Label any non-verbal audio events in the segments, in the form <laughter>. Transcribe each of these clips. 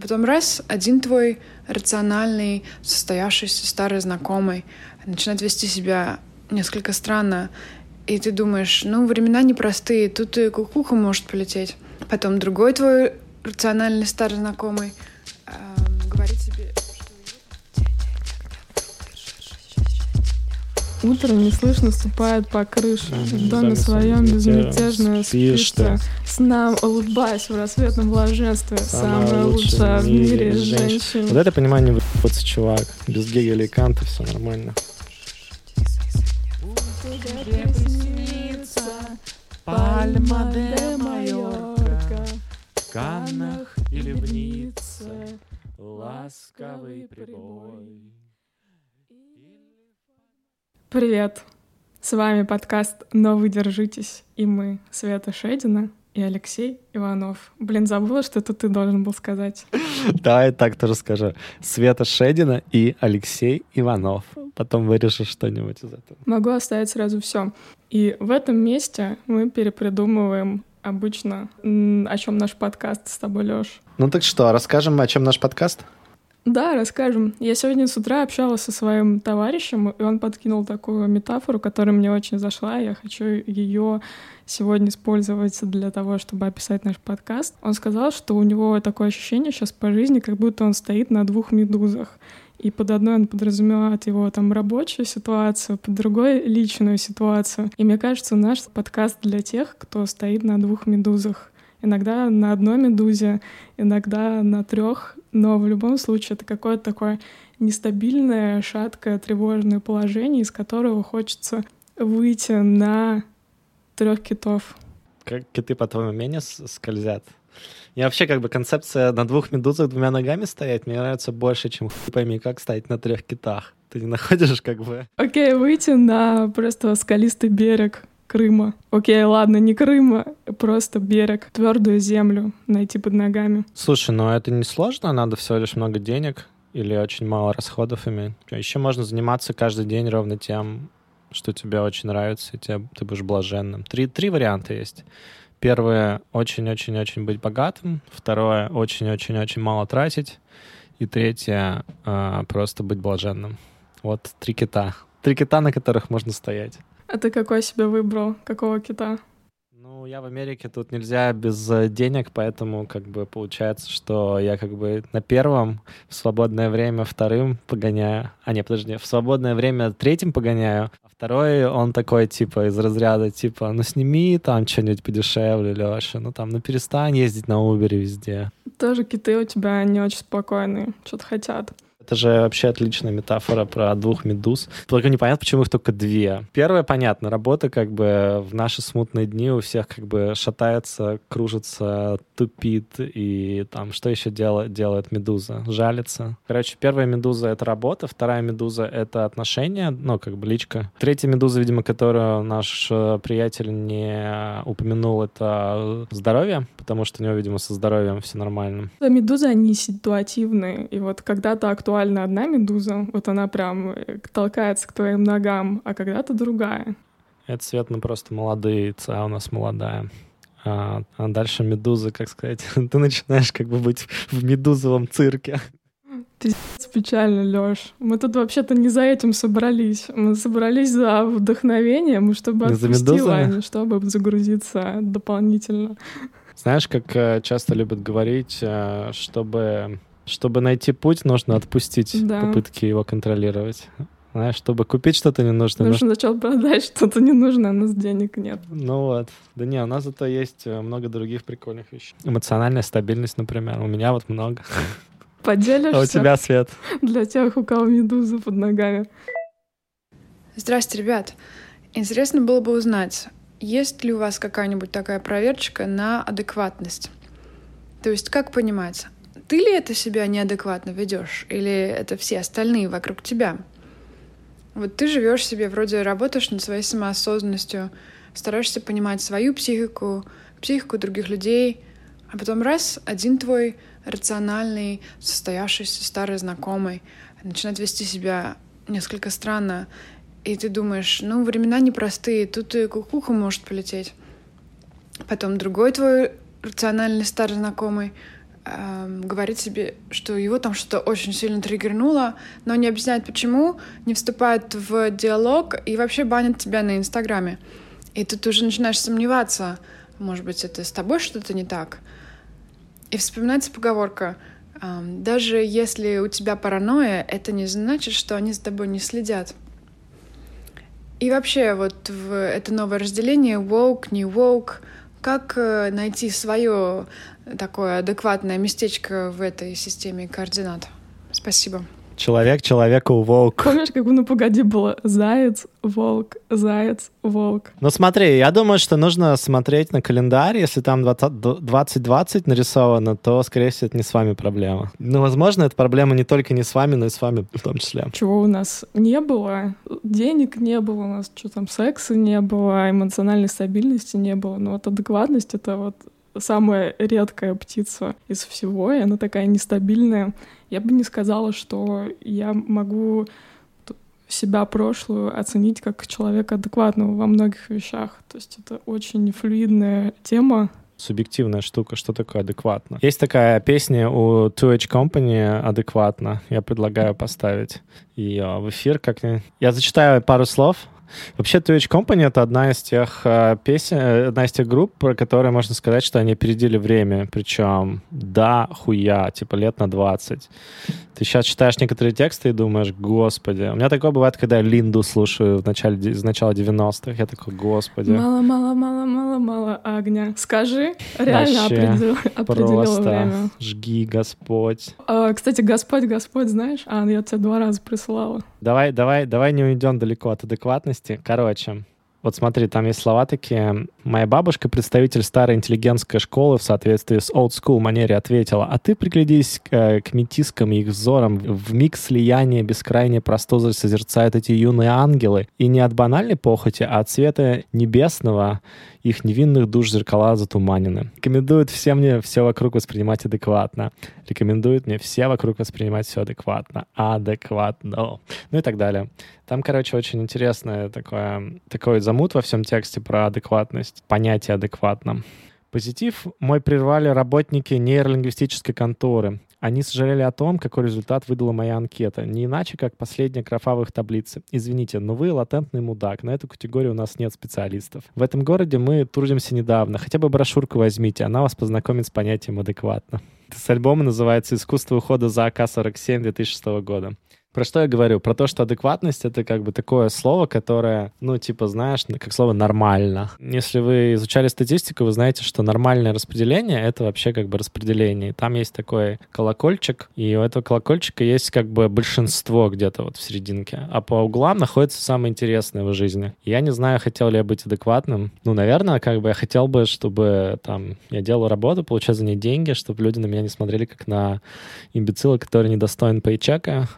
Потом раз, один твой рациональный, состоявшийся старый знакомый начинает вести себя несколько странно, и ты думаешь, ну, времена непростые, тут и кукуха может полететь. Потом другой твой рациональный старый знакомый э, говорит тебе, Утром неслышно ступает по крыше, в доме своем безмятежно спишь ты. С нам улыбаясь в рассветном блаженстве, самая лучшая в мире женщина. Вот это понимание выпутся, чувак. Без Гегеля и Канта все нормально. Пальма де Майорка, в Каннах или в Ницце, ласковый прибой. Привет! С вами подкаст «Но вы держитесь» и мы, Света Шедина и Алексей Иванов. Блин, забыла, что это ты должен был сказать. <laughs> Да, и так тоже скажу. Света Шедина и Алексей Иванов. Потом вырежешь что-нибудь из этого. Могу оставить сразу все. И в этом месте мы перепридумываем обычно, о чем наш подкаст с тобой, Лёш. Ну так что, расскажем, о чем наш подкаст? Да, расскажем. Я сегодня с утра общалась со своим товарищем, и он подкинул такую метафору, которая мне очень зашла. Я хочу ее сегодня использовать для того, чтобы описать наш подкаст. Он сказал, что у него такое ощущение сейчас по жизни, как будто он стоит на двух медузах. И под одной он подразумевает его там рабочую ситуацию, под другой — личную ситуацию. И мне кажется, наш подкаст для тех, кто стоит на двух медузах. Иногда на одной медузе, иногда на трех, но в любом случае это какое-то такое нестабильное, шаткое, тревожное положение, из которого хочется выйти на трех китов. Как киты, по-твоему, менее с- скользят? Я вообще как бы концепция на двух медузах двумя ногами стоять мне нравится больше, чем хуй пойми, как стоять на трех китах. Ты не находишь как бы... Окей, выйти на просто скалистый берег Крыма. Окей, ладно, не Крыма, просто берег, твердую землю найти под ногами. Слушай, ну это не сложно, надо всего лишь много денег или очень мало расходов иметь. Еще можно заниматься каждый день ровно тем, что тебе очень нравится, и тебе, ты будешь блаженным. Три, три варианта есть. Первое — очень-очень-очень быть богатым. Второе — очень-очень-очень мало тратить. И третье а, — просто быть блаженным. Вот три кита. Три кита, на которых можно стоять. А ты какой себе выбрал? Какого кита? Ну, я в Америке, тут нельзя без э, денег, поэтому как бы получается, что я как бы на первом, в свободное время вторым погоняю. А, не, подожди, в свободное время третьим погоняю, а второй, он такой, типа, из разряда, типа, ну сними там что-нибудь подешевле, Леша, ну там, ну перестань ездить на Uber везде. Тоже киты у тебя не очень спокойные, что-то хотят. Это же вообще отличная метафора про двух медуз. Только непонятно, почему их только две. Первое, понятно, работа как бы в наши смутные дни у всех как бы шатается, кружится, тупит, и там что еще делает, делает медуза? Жалится. Короче, первая медуза — это работа, вторая медуза — это отношения, ну, как бы личка. Третья медуза, видимо, которую наш э, приятель не упомянул, это здоровье, потому что у него, видимо, со здоровьем все нормально. Медузы, они ситуативные. И вот когда-то актуальна одна медуза, вот она прям э, толкается к твоим ногам, а когда-то другая. Это цвет, ну просто молодые, ца у нас молодая. А, а дальше медуза, как сказать, <laughs> ты начинаешь как бы быть в медузовом цирке. Пиздец печально, Лёш. Мы тут вообще-то не за этим собрались. Мы собрались за вдохновением, чтобы Не отпустила, а не чтобы загрузиться дополнительно. Знаешь, как э, часто любят говорить, э, чтобы, чтобы найти путь, нужно отпустить Да. попытки его контролировать. Знаешь, чтобы купить что-то ненужное, нужно... Нужно сначала продать что-то ненужное, а у нас денег нет. Ну вот. Да не, у нас зато есть э, много других прикольных вещей. Эмоциональная стабильность, например. У меня вот много. Поделишься А у тебя, Свет? для тех, у кого медуза под ногами. Здрасте, ребят. Интересно было бы узнать, есть ли у вас какая-нибудь такая проверочка на адекватность? То есть как понимать, ты ли это себя неадекватно ведешь, или это все остальные вокруг тебя? Вот ты живешь себе, вроде работаешь над своей самоосознанностью, стараешься понимать свою психику, психику других людей, а потом раз, один твой рациональный, состоявшийся старый знакомый начинает вести себя несколько странно, и ты думаешь, ну, времена непростые, тут и кукуха может полететь. Потом другой твой рациональный старый знакомый эм, говорит себе, что его там что-то очень сильно триггернуло, но не объясняет почему, не вступает в диалог и вообще банит тебя на Инстаграме. И тут уже начинаешь сомневаться, может быть, это с тобой что-то не так. И вспоминается поговорка эм, «Даже если у тебя паранойя, это не значит, что они за тобой не следят». И вообще вот в это новое разделение woke, не woke, как э, найти свое такое адекватное местечко в этой системе координат? Спасибо. Человек человеку волк. Помнишь, как «Ну, погоди» было «Заяц, волк, заяц, волк». Ну смотри, я думаю, что нужно смотреть на календарь. Если там 20, 2020 нарисовано, то, скорее всего, это не с вами проблема. Ну, возможно, это проблема не только не с вами, но и с вами в том числе. Чего у нас не было? Денег не было, у нас что там, секса не было, эмоциональной стабильности не было. Но вот адекватность — это вот самая редкая птица из всего, и она такая нестабильная. Я бы не сказала, что я могу себя прошлую оценить как человека адекватного во многих вещах. То есть это очень флюидная тема, субъективная штука, что такое адекватно. Есть такая песня у 2H Company «Адекватно». Я предлагаю поставить ее в эфир. Как Я зачитаю пару слов, Вообще, Twitch Company — это одна из тех э, песен, э, одна из тех групп, про которые можно сказать, что они опередили время. Причем, да, хуя, типа лет на 20. Ты сейчас читаешь некоторые тексты и думаешь, господи. У меня такое бывает, когда я Линду слушаю в начале, с начала 90-х. Я такой, господи. Мало-мало-мало-мало-мало огня. Скажи, реально определил, Просто время. жги, Господь. А, кстати, Господь, Господь, знаешь? А, я тебе два раза присылала. Давай, давай, давай не уйдем далеко от адекватности. Короче, вот смотри, там есть слова такие. Моя бабушка, представитель старой интеллигентской школы, в соответствии с old school манере ответила, а ты приглядись к, э, к метискам и их взорам. В миг слияния бескрайней простозы созерцают эти юные ангелы. И не от банальной похоти, а от света небесного их невинных душ зеркала затуманены. Рекомендуют всем мне все вокруг воспринимать адекватно. Рекомендуют мне все вокруг воспринимать все адекватно. Адекватно. Ну и так далее. Там, короче, очень интересное такое, такой замут во всем тексте про адекватность, понятие адекватно. Позитив мой прервали работники нейролингвистической конторы. Они сожалели о том, какой результат выдала моя анкета. Не иначе, как последняя графа в. Извините, но вы латентный мудак. На эту категорию у нас нет специалистов. В этом городе мы трудимся недавно. Хотя бы брошюрку возьмите, она вас познакомит с понятием адекватно. С альбома называется «Искусство ухода за АК-47» 2006 года. Про что я говорю? Про то, что адекватность — это как бы такое слово, которое, ну, типа, знаешь, как слово «нормально». Если вы изучали статистику, вы знаете, что нормальное распределение — это вообще как бы распределение. Там есть такой колокольчик, и у этого колокольчика есть как бы большинство где-то вот в серединке. А по углам находится самое интересное в жизни. Я не знаю, хотел ли я быть адекватным. Ну, наверное, как бы я хотел бы, чтобы там я делал работу, получал за ней деньги, чтобы люди на меня не смотрели как на имбецила, который недостоин пейчека,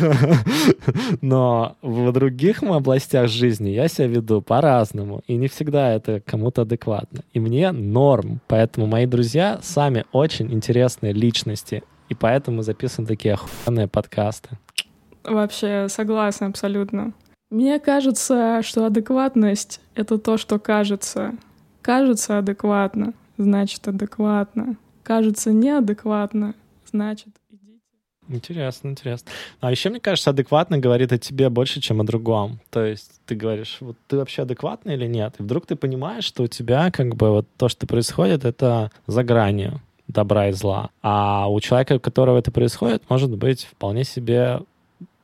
<laughs> но в других областях жизни я себя веду по-разному, и не всегда это кому-то адекватно. И мне норм, поэтому мои друзья сами очень интересные личности, и поэтому записываем такие охуенные подкасты. Вообще согласна абсолютно. Мне кажется, что адекватность — это то, что кажется. Кажется адекватно, значит адекватно. Кажется неадекватно, значит Интересно, интересно. А еще, мне кажется, адекватно говорит о тебе больше, чем о другом. То есть ты говоришь, вот ты вообще адекватный или нет? И вдруг ты понимаешь, что у тебя как бы вот то, что происходит, это за гранью добра и зла. А у человека, у которого это происходит, может быть вполне себе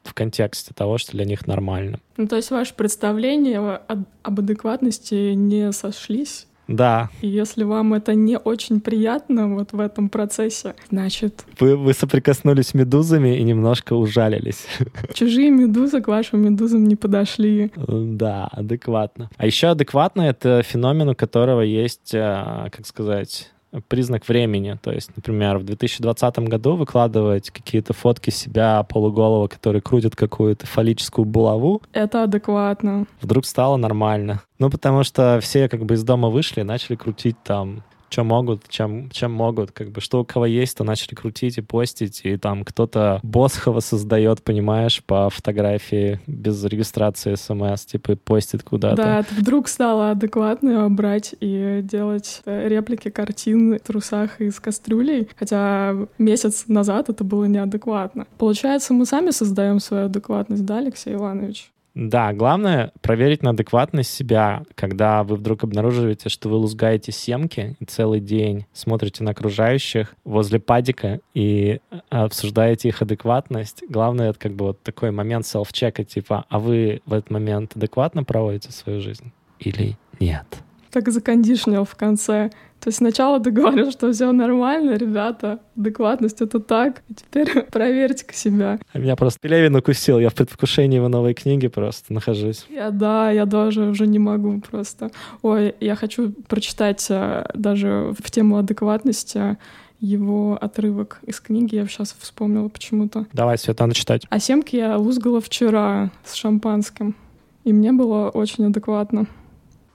в контексте того, что для них нормально. Ну, то есть ваши представления об адекватности не сошлись? Да. И если вам это не очень приятно вот в этом процессе, значит... Вы, вы соприкоснулись с медузами и немножко ужалились. <laughs> Чужие медузы к вашим медузам не подошли. Да, адекватно. А еще адекватно — это феномен, у которого есть, э, как сказать признак времени. То есть, например, в 2020 году выкладывать какие-то фотки себя полуголого, который крутит какую-то фаллическую булаву. Это адекватно. Вдруг стало нормально. Ну, потому что все как бы из дома вышли и начали крутить там что могут, чем, чем могут, как бы, что у кого есть, то начали крутить и постить, и там кто-то Босхова создает, понимаешь, по фотографии без регистрации смс, типа, постит куда-то. Да, ты вдруг стала адекватно брать и делать э, реплики картин в трусах из кастрюлей, хотя месяц назад это было неадекватно. Получается, мы сами создаем свою адекватность, да, Алексей Иванович? Да, главное проверить на адекватность себя, когда вы вдруг обнаруживаете, что вы лузгаете семки и целый день смотрите на окружающих возле падика и э, обсуждаете их адекватность. Главное, это как бы вот такой момент селф-чека, типа, а вы в этот момент адекватно проводите свою жизнь или нет? Так закондишнил в конце. То есть сначала ты говоришь, что все нормально, ребята, адекватность — это так. Теперь <laughs> проверьте-ка себя. А меня просто Пелевин укусил. Я в предвкушении его новой книги просто нахожусь. Я, да, я даже уже не могу просто. Ой, я хочу прочитать э, даже в тему адекватности его отрывок из книги. Я сейчас вспомнила почему-то. Давай, Света, надо читать. А семки я лузгала вчера с шампанским. И мне было очень адекватно.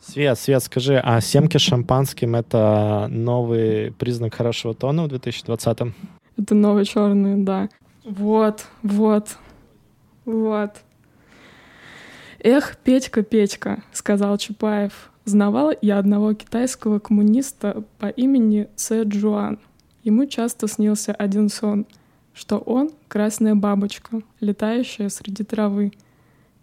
Свет, Свет, скажи, а семки с шампанским — это новый признак хорошего тона в 2020-м? Это новый черный, да. Вот, вот, вот. Эх, Петька, Петька, сказал Чапаев. Знавал я одного китайского коммуниста по имени Цэ Джуан. Ему часто снился один сон, что он — красная бабочка, летающая среди травы.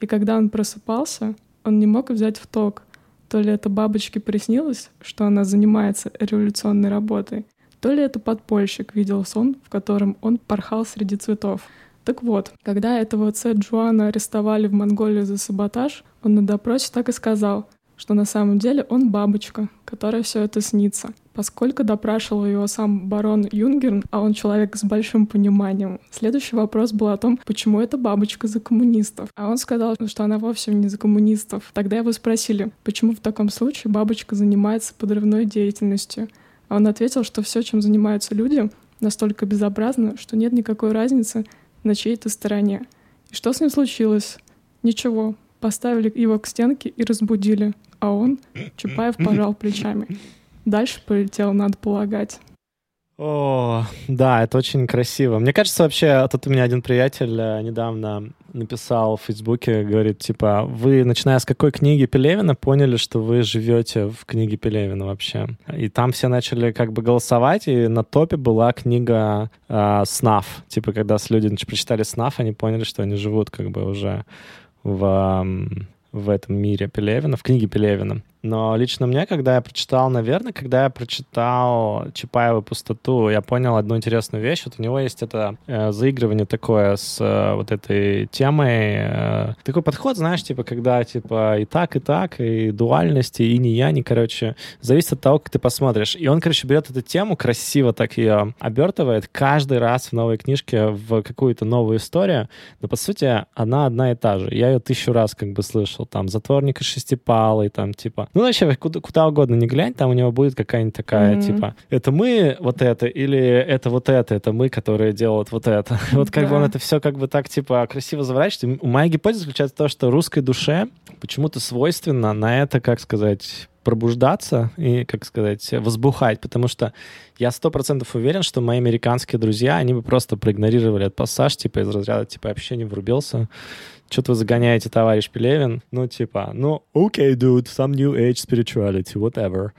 И когда он просыпался, он не мог взять в толк, то ли это бабочке приснилось, что она занимается революционной работой, то ли это подпольщик видел сон, в котором он порхал среди цветов. Так вот, когда этого Цэ Джуана арестовали в Монголии за саботаж, он на допросе так и сказал, что на самом деле он бабочка, которая все это снится. Поскольку допрашивал его сам барон Юнгерн, а он человек с большим пониманием, следующий вопрос был о том, почему эта бабочка за коммунистов. А он сказал, что она вовсе не за коммунистов. Тогда его спросили, почему в таком случае бабочка занимается подрывной деятельностью. А он ответил, что все, чем занимаются люди, настолько безобразно, что нет никакой разницы на чьей-то стороне. И что с ним случилось? Ничего. Поставили его к стенке и разбудили а он, Чапаев, пожал плечами. Дальше полетел, надо полагать. О, да, это очень красиво. Мне кажется, вообще, тут у меня один приятель э, недавно написал в Фейсбуке, говорит, типа, вы, начиная с какой книги Пелевина, поняли, что вы живете в книге Пелевина вообще. И там все начали как бы голосовать, и на топе была книга э, «Снав». Типа, когда люди прочитали «Снав», они поняли, что они живут как бы уже в в этом мире Пелевина, в книге Пелевина. Но лично мне, когда я прочитал, наверное, когда я прочитал Чапаева «Пустоту», я понял одну интересную вещь. Вот у него есть это э, заигрывание такое с э, вот этой темой. Э, такой подход, знаешь, типа, когда типа и так, и так, и дуальности, и не я, не, короче, зависит от того, как ты посмотришь. И он, короче, берет эту тему, красиво так ее обертывает каждый раз в новой книжке в какую-то новую историю. Но, по сути, она одна и та же. Я ее тысячу раз как бы слышал. Там «Затворник и шестипалый», там, типа, ну, вообще, куда, куда угодно не глянь, там у него будет какая-нибудь такая, mm-hmm. типа, это мы вот это, или это вот это, это мы, которые делают вот это. <laughs> вот как да. бы он это все как бы так, типа, красиво заворачивает. Моя гипотеза заключается в том, что русской душе почему-то свойственно на это, как сказать, пробуждаться и, как сказать, возбухать, потому что я сто процентов уверен, что мои американские друзья, они бы просто проигнорировали этот пассаж, типа, из разряда, типа, я вообще не врубился, что-то вы загоняете, товарищ Пелевин. Ну, типа, ну, окей, okay, dude, some new age spirituality, whatever.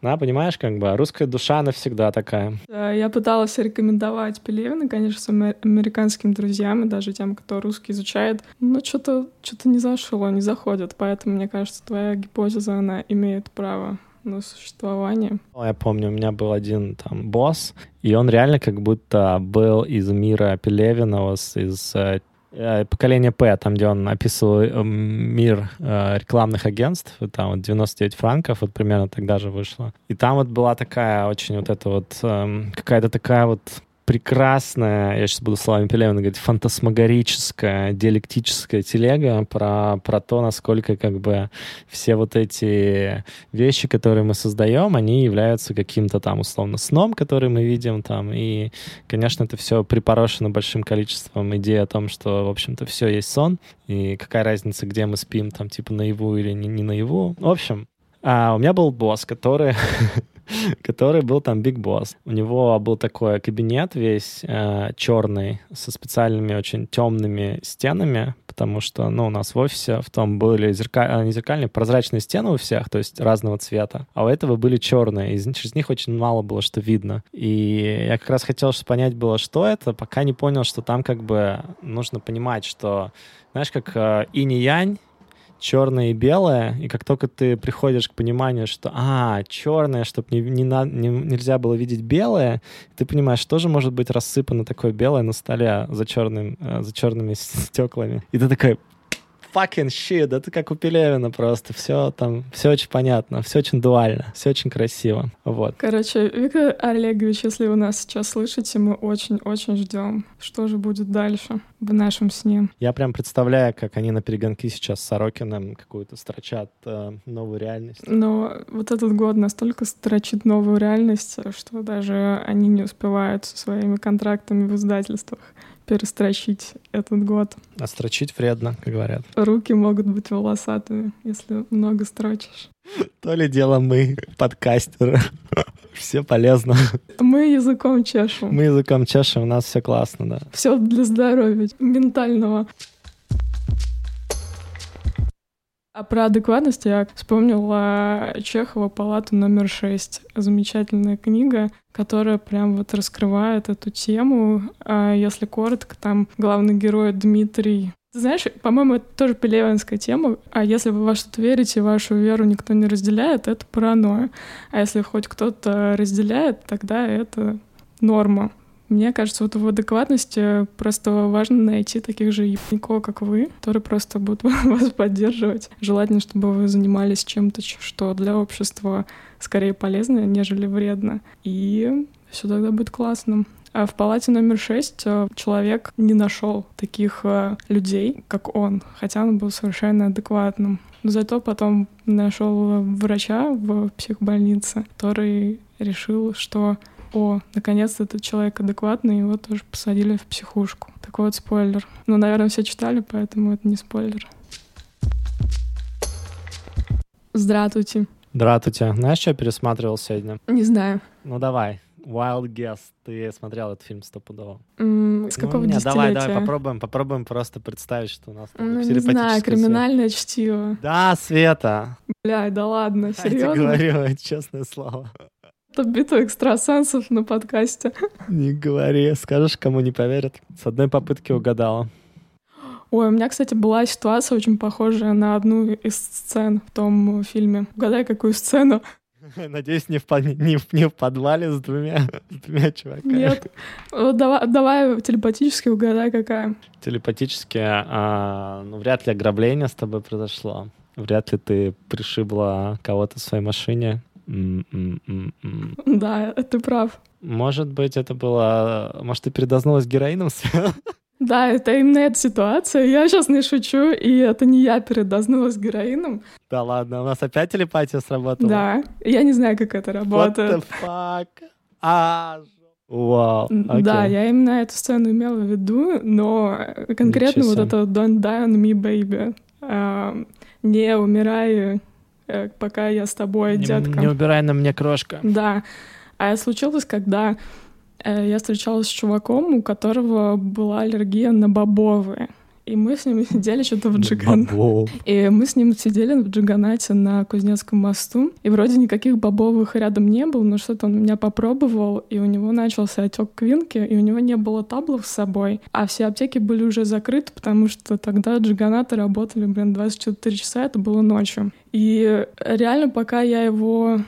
Да, понимаешь, как бы русская душа навсегда такая. Я пыталась рекомендовать Пелевина, конечно, своим американским друзьям и даже тем, кто русский изучает, но что-то что не зашло, не заходит, поэтому, мне кажется, твоя гипотеза, она имеет право на существование. Я помню, у меня был один там босс, и он реально как будто был из мира Пелевина, из Э, поколение П, там, где он описывал э, мир э, рекламных агентств, там вот 99 франков, вот примерно тогда же вышло. И там вот была такая очень вот эта вот, э, какая-то такая вот прекрасная, я сейчас буду словами Пелевина говорить, фантасмагорическая, диалектическая телега про, про то, насколько как бы все вот эти вещи, которые мы создаем, они являются каким-то там условно сном, который мы видим там, и, конечно, это все припорошено большим количеством идей о том, что, в общем-то, все есть сон, и какая разница, где мы спим, там, типа, наяву или не, не наяву. В общем, а у меня был босс, который <laughs> <laughs> который был там Big Boss. У него был такой кабинет весь э, черный, со специальными очень темными стенами, потому что, ну, у нас в офисе в том были зеркаль... не зеркальные, прозрачные стены у всех, то есть разного цвета, а у этого были черные, и через них очень мало было что видно. И я как раз хотел что понять было, что это, пока не понял, что там как бы нужно понимать, что, знаешь, как э, инь-янь, черное и белое, и как только ты приходишь к пониманию, что, а, черное, чтобы не, не, на, не, нельзя было видеть белое, ты понимаешь, что же может быть рассыпано такое белое на столе за, черным, э, за черными <laughs> стеклами. И ты такой, fucking shit, это как у Пелевина просто. Все там, все очень понятно, все очень дуально, все очень красиво. Вот. Короче, Виктор Олегович, если вы нас сейчас слышите, мы очень-очень ждем, что же будет дальше в нашем сне. Я прям представляю, как они на перегонки сейчас с Сорокиным какую-то строчат э, новую реальность. Но вот этот год настолько строчит новую реальность, что даже они не успевают со своими контрактами в издательствах перестрочить этот год. А строчить вредно, как говорят. Руки могут быть волосатыми, если много строчишь. То ли дело мы, подкастеры. <laughs> Все полезно. Мы языком чешем. Мы языком чешем, у нас все классно, да. Все для здоровья ментального. А про адекватность я вспомнила Чехова «Палату номер шесть». Замечательная книга, которая прям вот раскрывает эту тему. А если коротко, там главный герой Дмитрий знаешь, по-моему, это тоже пелевинская тема. А если вы во что-то верите, вашу веру никто не разделяет, это паранойя. А если хоть кто-то разделяет, тогда это норма. Мне кажется, вот в адекватности просто важно найти таких же ебников, как вы, которые просто будут <laughs> вас поддерживать. Желательно, чтобы вы занимались чем-то, что для общества скорее полезно, нежели вредно. И все тогда будет классно. А в палате номер шесть э, человек не нашел таких э, людей, как он, хотя он был совершенно адекватным. Но зато потом нашел врача в психбольнице, который решил, что о, наконец-то этот человек адекватный, его тоже посадили в психушку. Такой вот спойлер. Ну, наверное, все читали, поэтому это не спойлер. Здравствуйте. Здравствуйте. Знаешь, что я пересматривал сегодня? Не знаю. Ну, давай. Wild Guess. Ты смотрел этот фильм стопудово? Mm, с ну, какого не, Давай, давай, десятилетия? попробуем, попробуем просто представить, что у нас там Ну, не знаю, криминальное чтиво. Да, Света. Бля, да ладно, Я тебе серьезно? говорю, <laughs> честное слово. Это битва экстрасенсов на подкасте. Не говори, скажешь, кому не поверят. С одной попытки угадала. Ой, у меня, кстати, была ситуация очень похожая на одну из сцен в том фильме. Угадай, какую сцену? <laughs> Надеюсь, не в, под- не в- не в подвале с двумя, с двумя чуваками. Нет. Вот давай, давай телепатически угадай, какая. Телепатически, а, ну, вряд ли ограбление с тобой произошло. Вряд ли ты пришибла кого-то в своей машине. Да, ты прав. Может быть, это было... Может, ты передознулась героином? Да, это именно эта ситуация. Я сейчас не шучу, и это не я передознулась героином. Да ладно, у нас опять телепатия сработала? Да, я не знаю, как это What работает. the fuck? А, вау. Да, окей. я именно эту сцену имела в виду, но конкретно Ничего вот это «Don't die on me, baby». А, Не умирай, э, пока я с тобой, Не, детка. не убирай на мне крошка. Да. А случилось, когда э, я встречалась с чуваком, у которого была аллергия на бобовые. И мы с ним <laughs> сидели что-то в Джиган. <laughs> И мы с ним сидели в Джиганате на Кузнецком мосту. И вроде никаких бобовых рядом не было, но что-то он меня попробовал, и у него начался отек квинки, и у него не было таблов с собой. А все аптеки были уже закрыты, потому что тогда Джиганаты работали, блин, 24 часа, это было ночью. И реально, пока я его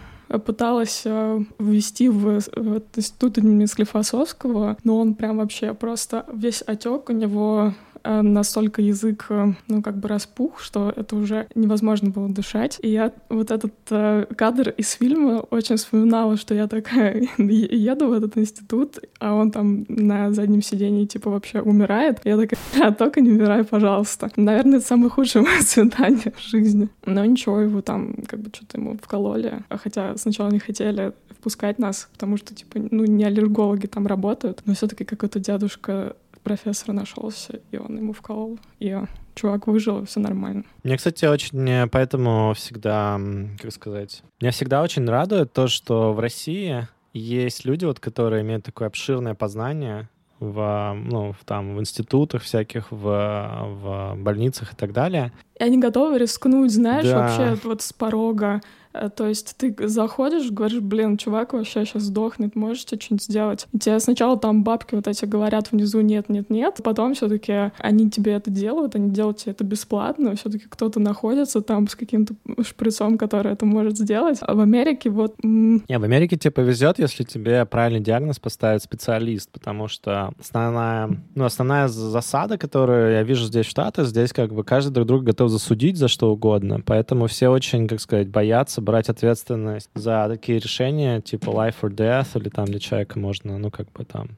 пыталась э, ввести в, в этот институт имени Склифосовского, но он прям вообще просто весь отек у него. э, настолько язык, э, ну, как бы распух, что это уже невозможно было дышать. И я вот этот э, кадр из фильма очень вспоминала, что я такая <laughs> еду в этот институт, а он там на заднем сидении типа вообще умирает. Я такая, а только не умирай, пожалуйста. Наверное, это самое худшее <laughs> мое свидание в жизни. Но ничего, его там как бы что-то ему вкололи. Хотя сначала не хотели впускать нас, потому что, типа, ну, не аллергологи там работают, но все таки какой-то дядушка профессор нашелся, и он ему вколол, и чувак выжил, все нормально. Мне, кстати, очень э, поэтому всегда, как сказать, меня всегда очень радует то, что в России есть люди, вот, которые имеют такое обширное познание в, ну, в, там, в институтах всяких, в, в больницах и так далее. И они готовы рискнуть, знаешь, Да. вообще вот с порога. Э, То есть ты заходишь, говоришь, блин, чувак вообще сейчас сдохнет, можете что-нибудь сделать? И тебе сначала там бабки вот эти говорят внизу нет, нет, нет, потом все таки они тебе это делают, они делают тебе это бесплатно, все таки кто-то находится там с каким-то шприцом, который это может сделать. А в Америке вот Не, в Америке тебе повезет, если тебе правильный диагноз поставит специалист, потому что основная, ну, основная засада, которую я вижу здесь в Штатах, здесь как бы каждый друг друга готов засудить за что угодно, поэтому все очень, как сказать, боятся брать ответственность за такие решения, типа life or death, или там для человека можно, ну, как бы там...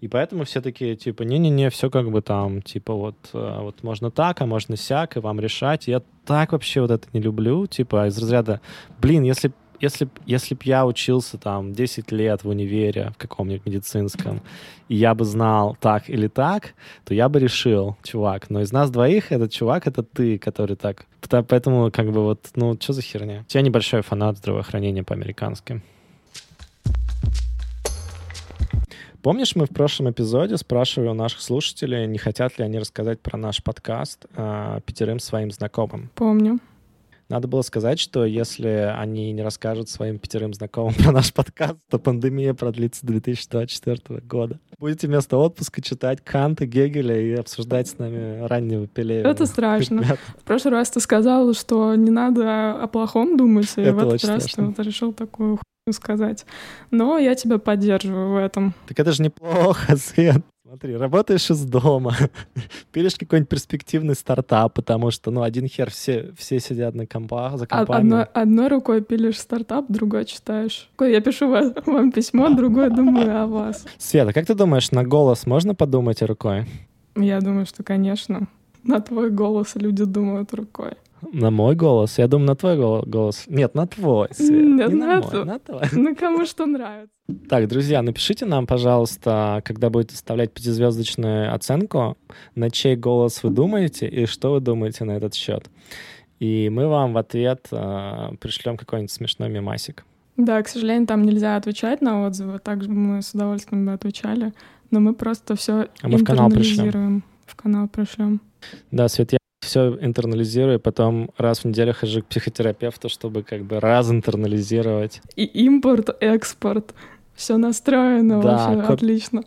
И поэтому все такие, типа, не-не-не, все как бы там, типа, вот, э, вот можно так, а можно сяк, и вам решать. Я так вообще вот это не люблю, типа, из разряда, блин, если если, если б я учился там 10 лет в универе в каком-нибудь медицинском, и я бы знал так или так, то я бы решил, чувак. Но из нас двоих этот чувак — это ты, который так. Поэтому как бы вот, ну, что за херня? Я небольшой фанат здравоохранения по-американски. Помнишь, мы в прошлом эпизоде спрашивали у наших слушателей, не хотят ли они рассказать про наш подкаст а, пятерым своим знакомым? помню. Надо было сказать, что если они не расскажут своим пятерым знакомым про наш подкаст, то пандемия продлится до 2024 года. Будете вместо отпуска читать Канта, Гегеля и обсуждать с нами раннего Пелевина. Это страшно. Ребят, В прошлый раз ты сказал, что не надо о плохом думать, и Это в этот очень раз страшно. ты вот решил такую сказать. Но я тебя поддерживаю в этом. Так это же неплохо, <laughs> Свет. Смотри, работаешь из дома, <laughs> пилишь какой-нибудь перспективный стартап, потому что, ну, один хер все, все сидят на компах, за А- компами. Одной, одной рукой пилишь стартап, другой читаешь. Я пишу ва- <laughs> вам письмо, другой думаю о вас. Света, как ты думаешь, на голос можно подумать рукой? Я думаю, что, конечно, на твой голос люди думают рукой. На мой голос? Я думаю, на твой гол- голос. Нет, на твой, Свет. Нет, Не на на мой, твой. на твой. <laughs> Ну, кому что нравится. Так, друзья, напишите нам, пожалуйста, когда будете оставлять пятизвездочную оценку, на чей голос вы думаете и что вы думаете на этот счет. И мы вам в ответ э, пришлем какой-нибудь смешной мемасик. Да, к сожалению, там нельзя отвечать на отзывы. Также мы с удовольствием бы отвечали. Но мы просто все А мы в канал пришлем. В канал пришлем. Да, Свет, все интернализирую, потом раз в неделю хожу к психотерапевту, чтобы как бы разинтернализировать. И импорт, экспорт. Все настроено Да, вообще код- отлично.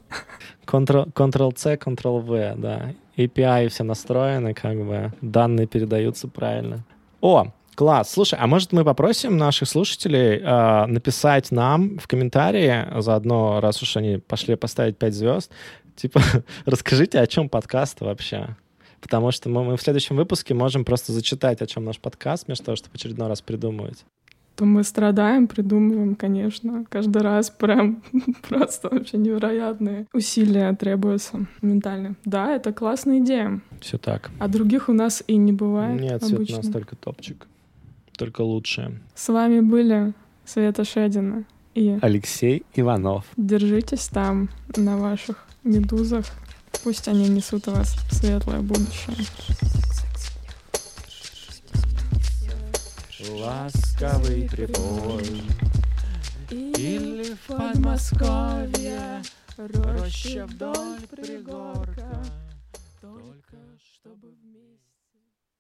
Ctrl- Ctrl-C, Ctrl-V, да. API все настроены, как бы данные передаются правильно. О, класс. Слушай, а может мы попросим наших слушателей э, написать нам в комментарии, заодно, раз уж они пошли поставить 5 звезд, типа, <laughs> расскажите, о чем подкаст вообще. Потому что мы, мы в следующем выпуске можем просто зачитать, о чем наш подкаст, вместо того, чтобы очередной раз придумывать. То мы страдаем, придумываем, конечно. Каждый раз прям <laughs> просто вообще невероятные усилия требуются ментально. Да, это классная идея. Все так. А других у нас и не бывает Нет, Свет, у обычно. нас только топчик. Только лучшее. С вами были Света Шедина и Алексей Иванов. держитесь там на ваших медузах. Пусть они несут вас светлое будущее. Ласковый прибой Или в Подмосковье Роща вдоль пригорка Только чтобы